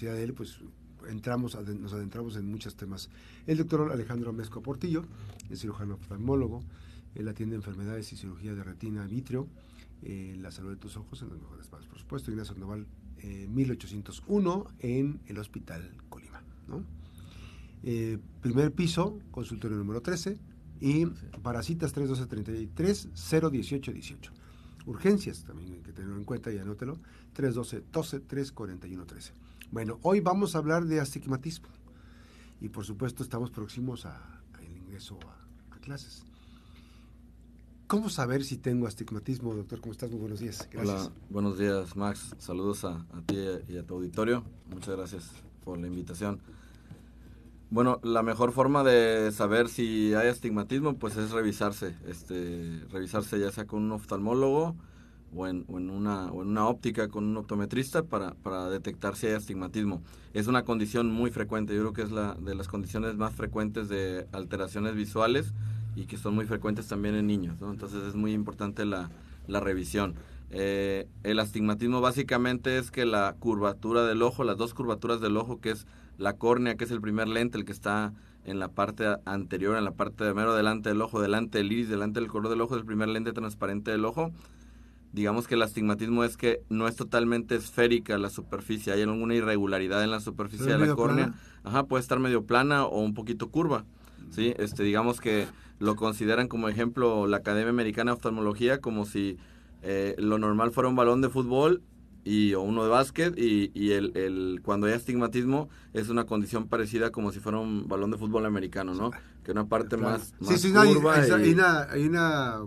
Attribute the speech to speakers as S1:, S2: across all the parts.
S1: de él, pues entramos, nos adentramos en muchos temas. El doctor Alejandro Mezco Portillo, es cirujano oftalmólogo, él atiende enfermedades y cirugía de retina, vitrio, eh, la salud de tus ojos en los mejores espacios, por supuesto, Ignacio Noval, 1801 eh, en el Hospital Colima. Eh, primer piso, consultorio número 13 y para citas 312-33 018 18. Urgencias también hay que tenerlo en cuenta y anótelo 312 12 341 13. Bueno, hoy vamos a hablar de astigmatismo y por supuesto estamos próximos al ingreso a, clases. ¿Cómo saber si tengo astigmatismo, doctor? ¿Cómo estás? Muy buenos días.
S2: Gracias. Hola, buenos días, Max. Saludos a, ti y a tu auditorio. Muchas gracias por la invitación. Bueno, la mejor forma de saber si hay astigmatismo, pues es revisarse, este, revisarse ya sea con un oftalmólogo o en, una, o en una óptica con un optometrista para, detectar si hay astigmatismo. Es una condición muy frecuente, yo creo que es la de las condiciones más frecuentes de alteraciones visuales y que son muy frecuentes también en niños, entonces es muy importante la revisión. Eh, el astigmatismo básicamente es que la curvatura del ojo, las dos curvaturas del ojo, que es la córnea, que es el primer lente, el que está en la parte anterior, en la parte de mero delante del ojo, delante del iris, delante del color del ojo, es el primer lente transparente del ojo digamos que el astigmatismo es que no es totalmente esférica la superficie, hay alguna irregularidad en la superficie de la córnea. Ajá, puede estar medio plana o un poquito curva. Sí, este digamos que lo consideran como ejemplo la Academia Americana de Oftalmología como si eh, lo normal fuera un balón de fútbol y o uno de básquet y, y el, el, cuando hay astigmatismo es una condición parecida como si fuera un balón de fútbol americano, ¿no? Que una parte más,
S1: sí, sí, curva hay, una, hay una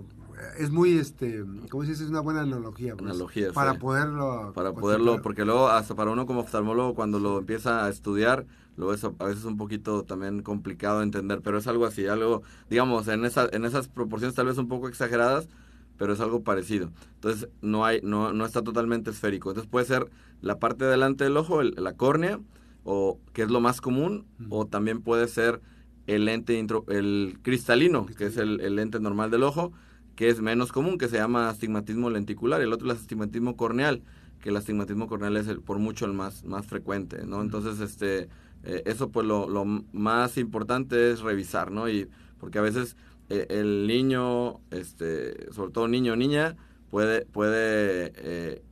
S1: es muy, este, ¿cómo se dice? Es una buena analogía.
S2: Pues, analogía,
S1: Para poderlo...
S2: Para poderlo, porque luego hasta para uno como oftalmólogo cuando lo empieza a estudiar, lo es a veces un poquito también complicado de entender, pero es algo así, algo, digamos, en, esa, en esas proporciones tal vez un poco exageradas, pero es algo parecido. Entonces no hay, no, no está totalmente esférico. Entonces puede ser la parte de delante del ojo, la córnea, o que es lo más común, o también puede ser el lente el cristalino, que es el, el lente normal del ojo, que es menos común, que se llama astigmatismo lenticular, el otro es el astigmatismo corneal, que el astigmatismo corneal es el, por mucho el más, más frecuente, ¿no? Entonces, este, eh, eso pues lo, lo, más importante es revisar, ¿no? Y porque a veces eh, el niño, este, sobre todo niño o niña, puede, puede eh,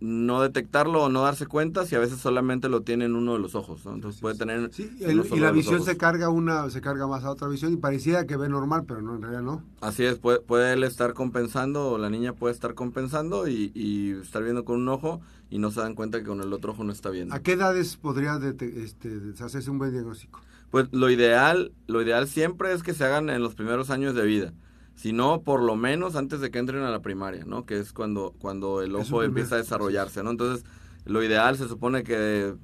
S2: no detectarlo o no darse cuenta si a veces solamente lo tiene en uno de los ojos, Entonces puede tener...
S1: Sí, y la visión se carga una, se carga más a otra visión y parecía que ve normal, pero no, en realidad no.
S2: Así es, puede, puede él estar compensando o la niña puede estar compensando y, y, estar viendo con un ojo y no se dan cuenta que con el otro ojo no está viendo.
S1: ¿A qué edades podría este, hacerse un buen diagnóstico?
S2: Pues lo ideal, lo ideal siempre es que se hagan en los primeros años de vida sino por lo menos antes de que entren a la primaria, ¿no? Que es cuando, cuando el ojo empieza a desarrollarse, ¿no? Entonces, lo ideal se supone que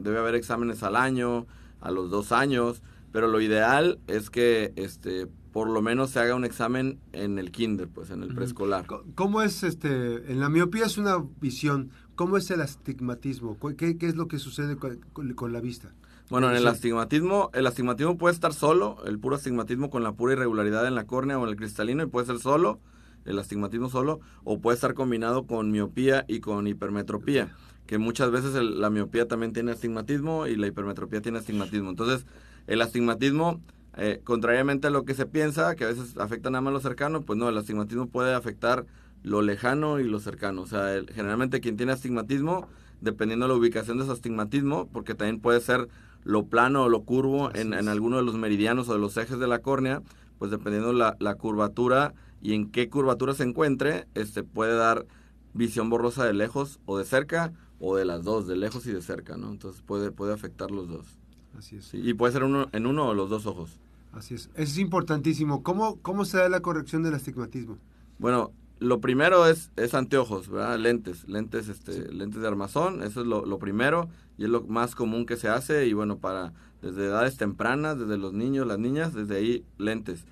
S2: debe haber exámenes al año, a los dos años, pero lo ideal es que este por lo menos se haga un examen en el kinder, pues en el preescolar.
S1: ¿Cómo es este en la miopía es una visión, cómo es el astigmatismo? ¿Qué, qué es lo que sucede con la vista?
S2: Bueno, en el astigmatismo, el astigmatismo puede estar solo, el puro astigmatismo con la pura irregularidad en la córnea o en el cristalino, y puede ser solo, el astigmatismo solo, o puede estar combinado con miopía y con hipermetropía, que muchas veces la miopía también tiene astigmatismo y la hipermetropía tiene astigmatismo. Entonces, el astigmatismo, eh, contrariamente a lo que se piensa, que a veces afecta nada más lo cercano, pues no, el astigmatismo puede afectar lo lejano y lo cercano. O sea, generalmente quien tiene astigmatismo, dependiendo de la ubicación de su astigmatismo, porque también puede ser lo plano o lo curvo en, en, alguno de los meridianos o de los ejes de la córnea, pues dependiendo la, la curvatura y en qué curvatura se encuentre, este puede dar visión borrosa de lejos o de cerca o de las dos, de lejos y de cerca, ¿no? Entonces puede, puede afectar los dos.
S1: Así es.
S2: y puede ser uno, en uno o los dos ojos.
S1: Así es. Eso es importantísimo. ¿Cómo, ¿Cómo se da la corrección del astigmatismo?
S2: Bueno, lo primero es, es anteojos, ¿verdad? Lentes, lentes, este, lentes de armazón, eso es lo, lo, primero y es lo más común que se hace y bueno, para desde edades tempranas, desde los niños, las niñas, desde ahí lentes.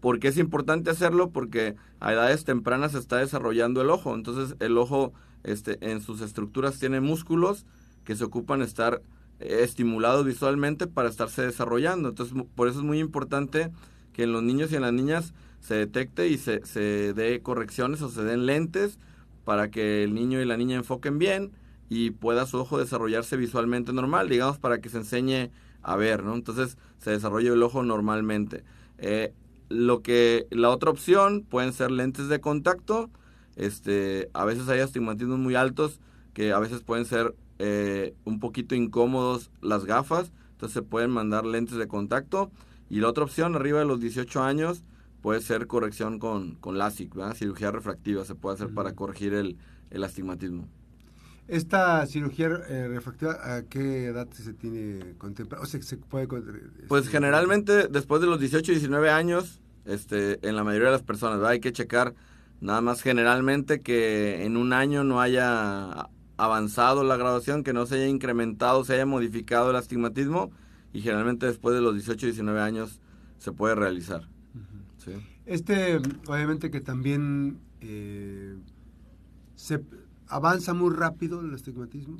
S2: ¿Por qué es importante hacerlo? Porque a edades tempranas se está desarrollando el ojo, entonces el ojo este, en sus estructuras tiene músculos que se ocupan estar eh, estimulados visualmente para estarse desarrollando, entonces por eso es muy importante que en los niños y en las niñas se detecte y se, se dé correcciones o se den lentes para que el niño y la niña enfoquen bien y pueda su ojo desarrollarse visualmente normal, digamos, para que se enseñe a ver, ¿no? Entonces se desarrolla el ojo normalmente. Eh, lo que la otra opción pueden ser lentes de contacto. Este, a veces hay astigmatismos muy altos que a veces pueden ser eh, un poquito incómodos las gafas, entonces se pueden mandar lentes de contacto. Y la otra opción, arriba de los 18 años, puede ser corrección con, con LASIK, cirugía refractiva, se puede hacer para corregir el, el astigmatismo.
S1: ¿Esta cirugía eh, refractiva a qué edad se tiene contemplada? O sea, ¿se puede,
S2: pues este, generalmente después de los 18 y 19 años, este, en la mayoría de las personas, hay que checar nada más generalmente que en un año no haya avanzado la graduación, que no se haya incrementado, se haya modificado el astigmatismo y generalmente después de los 18 y 19 años se puede realizar.
S1: Este, obviamente que también eh, se avanza muy rápido el astigmatismo.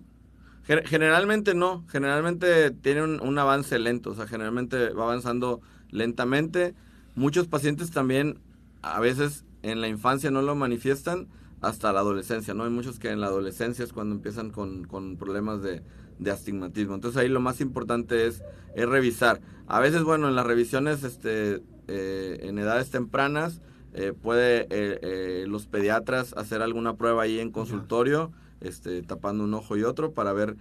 S2: Generalmente no, generalmente tiene un, avance lento, o sea, generalmente va avanzando lentamente. Muchos pacientes también a veces en la infancia no lo manifiestan hasta la adolescencia, ¿no? Hay muchos que en la adolescencia es cuando empiezan con, problemas de, astigmatismo. Entonces ahí lo más importante es, es revisar. A veces, bueno, en las revisiones este, eh, en edades tempranas, eh, puede eh, los pediatras hacer alguna prueba ahí en consultorio, este, tapando un ojo y otro para ver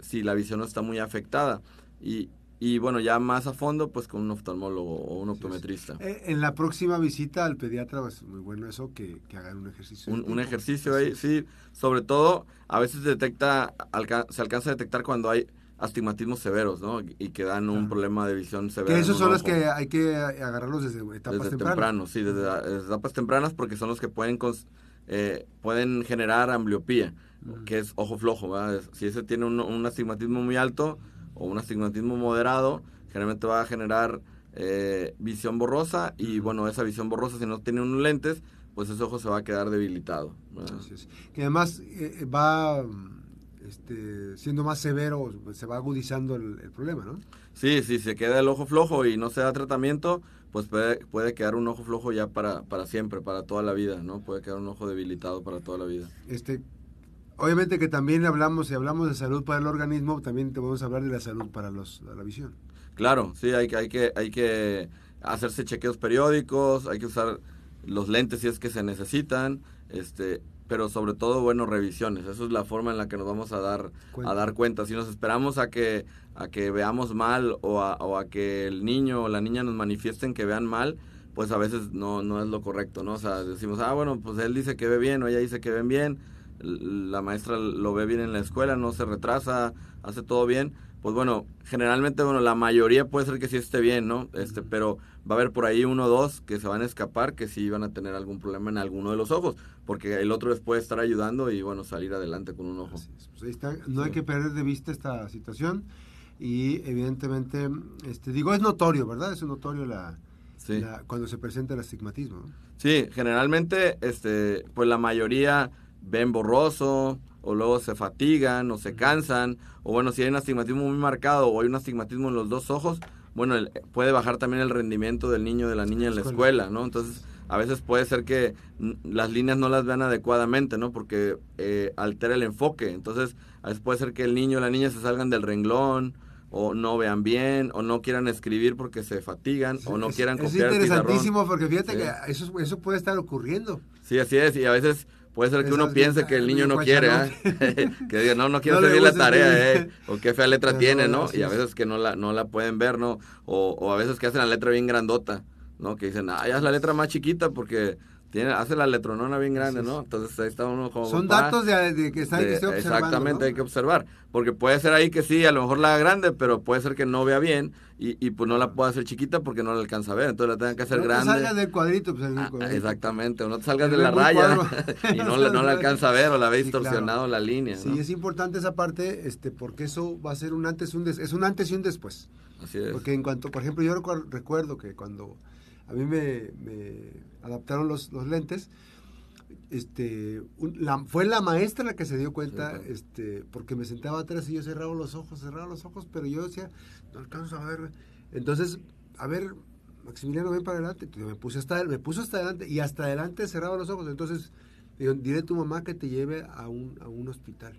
S2: si la visión no está muy afectada. Y, y bueno, ya más a fondo, pues con un oftalmólogo o un optometrista.
S1: en la próxima visita al pediatra, es pues, muy bueno eso, que, hagan un ejercicio.
S2: Un, ejercicio ahí, sí. Sobre todo, a veces detecta, se alcanza a detectar cuando hay astigmatismos severos, ¿no? Y que dan un problema de visión severa.
S1: Que esos son los que hay que agarrarlos desde etapas
S2: desde
S1: tempranas.
S2: temprano, sí, desde, etapas tempranas porque son los que pueden eh, pueden generar ambliopía, que es ojo flojo, ¿verdad? Si ese tiene un, astigmatismo muy alto o un astigmatismo moderado, generalmente va a generar eh, visión borrosa y bueno, esa visión borrosa si no tiene unos lentes, pues ese ojo se va a quedar debilitado.
S1: Que además eh, va este, siendo más severo, se va agudizando el, problema, ¿no?
S2: Sí, si se queda el ojo flojo y no se da tratamiento, pues puede, puede quedar un ojo flojo ya para, para siempre, para toda la vida, ¿no? Puede quedar un ojo debilitado para toda la vida.
S1: Este, obviamente que también hablamos, si hablamos de salud para el organismo, también te podemos hablar de la salud para los, la visión.
S2: Claro, sí, hay, hay, que, hay que hacerse chequeos periódicos, hay que usar los lentes si es que se necesitan, este, pero sobre todo, bueno, revisiones. Eso es la forma en la que nos vamos a dar cuenta. a dar cuenta. Si nos esperamos a que a que veamos mal o a, o a que el niño o la niña nos manifiesten que vean mal, pues a veces no, no es lo correcto, ¿no? O sea, decimos, ah, bueno, pues él dice que ve bien o ella dice que ven bien, la maestra lo ve bien en la escuela, no se retrasa, hace todo bien, pues bueno, generalmente, bueno, la mayoría puede ser que sí esté bien, ¿no? Este, pero va a haber por ahí uno o dos que se van a escapar, que sí van a tener algún problema en alguno de los ojos, porque el otro les puede estar ayudando y, bueno, salir adelante con un ojo.
S1: Pues ahí está. No hay que perder de vista esta situación y, evidentemente, este, digo, es notorio, ¿verdad? Es notorio la, cuando se presenta el astigmatismo.
S2: Sí, generalmente, este, pues la mayoría ven borroso, o luego se fatigan o se cansan, o bueno, si hay un astigmatismo muy marcado o hay un astigmatismo en los dos ojos, bueno, puede bajar también el rendimiento del niño o de la niña en la escuela, ¿no? Entonces, a veces puede ser que las líneas no las vean adecuadamente, ¿no? Porque eh, altera el enfoque. Entonces, a veces puede ser que el niño o la niña se salgan del renglón, o no vean bien, o no quieran escribir porque se fatigan, o no quieran copiar.
S1: Es interesantísimo porque fíjate que eso, eso puede estar ocurriendo.
S2: Sí, así es, y a veces Puede ser que uno piense que el niño no quiere, ¿eh? que diga, no, no quiero seguir la tarea, ¿eh? O qué fea letra tiene, ¿no? Y a veces que no la, no la pueden ver, ¿no? O, o a veces que hacen la letra bien grandota, ¿no? Que dicen, ah, ya es la letra más chiquita porque tiene, hace la letronona bien grande, ¿no? Entonces ahí está uno como...
S1: Son datos de, que está, que observando,
S2: Exactamente, hay que observar. Porque puede ser ahí que sí, a lo mejor la haga grande, pero puede ser que no vea bien y, y pues no la pueda hacer chiquita porque no la alcanza a ver. Entonces la tengan que hacer
S1: no
S2: grande.
S1: No salgas del cuadrito, pues
S2: ah, exactamente, o no te salgas de la raya y no, no la alcanza a ver o la ve distorsionado la línea.
S1: Sí, es importante esa parte este porque eso va a ser un antes, un des, es un antes y un después.
S2: Así es.
S1: Porque en cuanto, por ejemplo, yo recuerdo que cuando a mí me, adaptaron los, los lentes, este, fue la maestra la que se dio cuenta, este, porque me sentaba atrás y yo cerraba los ojos, cerraba los ojos, pero yo decía, no alcanzo a ver. Entonces, a ver, Maximiliano, ven para adelante. me puse hasta, me puso hasta adelante y hasta adelante cerraba los ojos. Entonces, digo, diré a tu mamá que te lleve a un, a un hospital.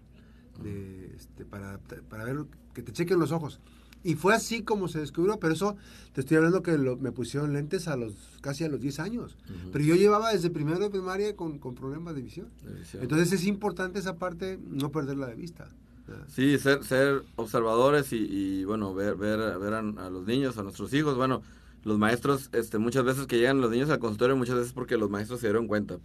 S1: de, este, para, para ver que te chequen los ojos. Y fue así como se descubrió, pero eso te estoy hablando que me pusieron lentes a los casi a los 10 años. Pero yo llevaba desde primero de primaria con, con problemas de visión. Entonces es importante esa parte, no perderla de vista.
S2: Sí, ser, ser observadores y, bueno, ver, ver, ver a, los niños, a nuestros hijos. Bueno, los maestros, este, muchas veces que llegan los niños al consultorio, muchas veces porque los maestros se dieron cuenta.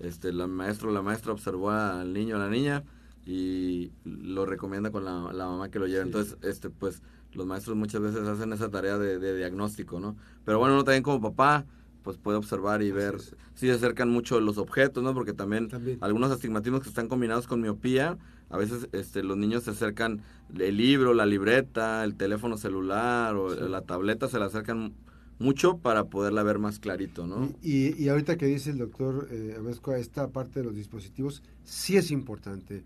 S2: Este, la maestro la maestra observó al niño o a la niña y lo recomienda con la, la mamá que lo lleve. Entonces, este, pues los maestros muchas veces hacen esa tarea de, diagnóstico, ¿no? Pero bueno, uno también como papá, pues puede observar y ver si se acercan mucho los objetos, ¿no? Porque también, algunos astigmatismos que están combinados con miopía, a veces este, los niños se acercan el libro, la libreta, el teléfono celular o la tableta, se la acercan mucho para poderla ver más clarito, ¿no?
S1: Y, y, ahorita que dice el doctor eh, esta parte de los dispositivos sí es importante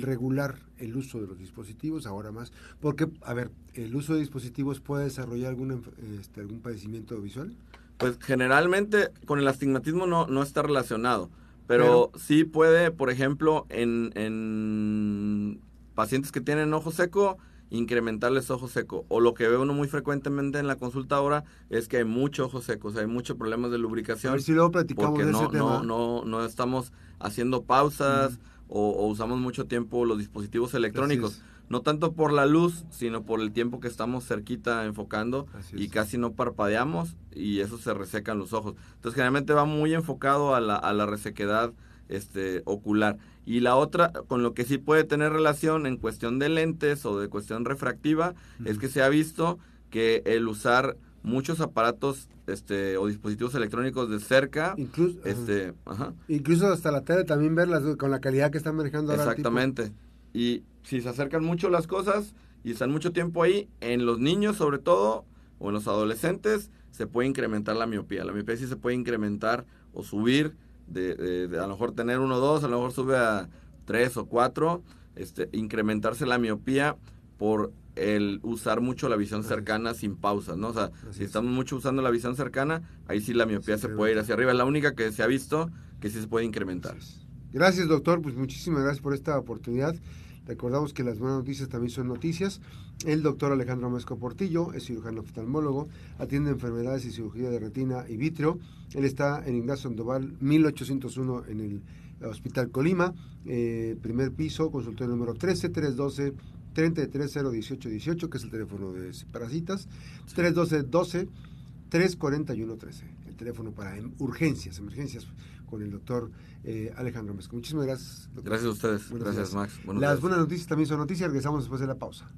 S1: regular el uso de los dispositivos, ahora más, porque, a ver, ¿el uso de dispositivos puede desarrollar algún, este, algún padecimiento visual?
S2: Pues generalmente con el astigmatismo no, no está relacionado, pero, sí puede, por ejemplo, en, en pacientes que tienen ojo seco, incrementarles ojo seco. O lo que ve uno muy frecuentemente en la consulta ahora es que hay mucho ojo seco, o sea, hay muchos problemas de lubricación. A
S1: ver si luego platicamos
S2: porque
S1: de
S2: no,
S1: ese tema.
S2: No, no, no estamos haciendo pausas o, usamos mucho tiempo los dispositivos electrónicos. No tanto por la luz, sino por el tiempo que estamos cerquita enfocando y casi no parpadeamos y eso se resecan los ojos. Entonces generalmente va muy enfocado a la, a la resequedad este, ocular. Y la otra, con lo que sí puede tener relación en cuestión de lentes o de cuestión refractiva, es que se ha visto que el usar muchos aparatos este o dispositivos electrónicos de cerca
S1: incluso
S2: este
S1: incluso hasta la tele también verlas con la calidad que están manejando
S2: ahora exactamente. Y si se acercan mucho las cosas y están mucho tiempo ahí en los niños sobre todo o en los adolescentes se puede incrementar la miopía. La miopía sí se puede incrementar o subir de, a lo mejor tener uno o dos a lo mejor sube a tres o cuatro este incrementarse la miopía por el usar mucho la visión cercana sin pausas, ¿no? O sea, si estamos mucho usando la visión cercana, ahí sí la miopía se puede ir hacia arriba. Es la única que se ha visto que sí se puede incrementar.
S1: Gracias, doctor. Pues muchísimas gracias por esta oportunidad. Recordamos que las buenas noticias también son noticias. El doctor Alejandro Mesco Portillo es cirujano oftalmólogo, atiende enfermedades y cirugía de retina y vitrio. Él está en Ignacio Sandoval 1801 en el Hospital Colima, eh, primer piso, consultorio número 13 312 3301818, que es el teléfono de Parasitas, 312-12, 341-13, el teléfono para em, urgencias, emergencias, con el doctor eh, Alejandro Mesco. Muchísimas gracias.
S2: Gracias a ustedes. gracias, Max.
S1: Las buenas noticias también son noticias. Regresamos después de la pausa.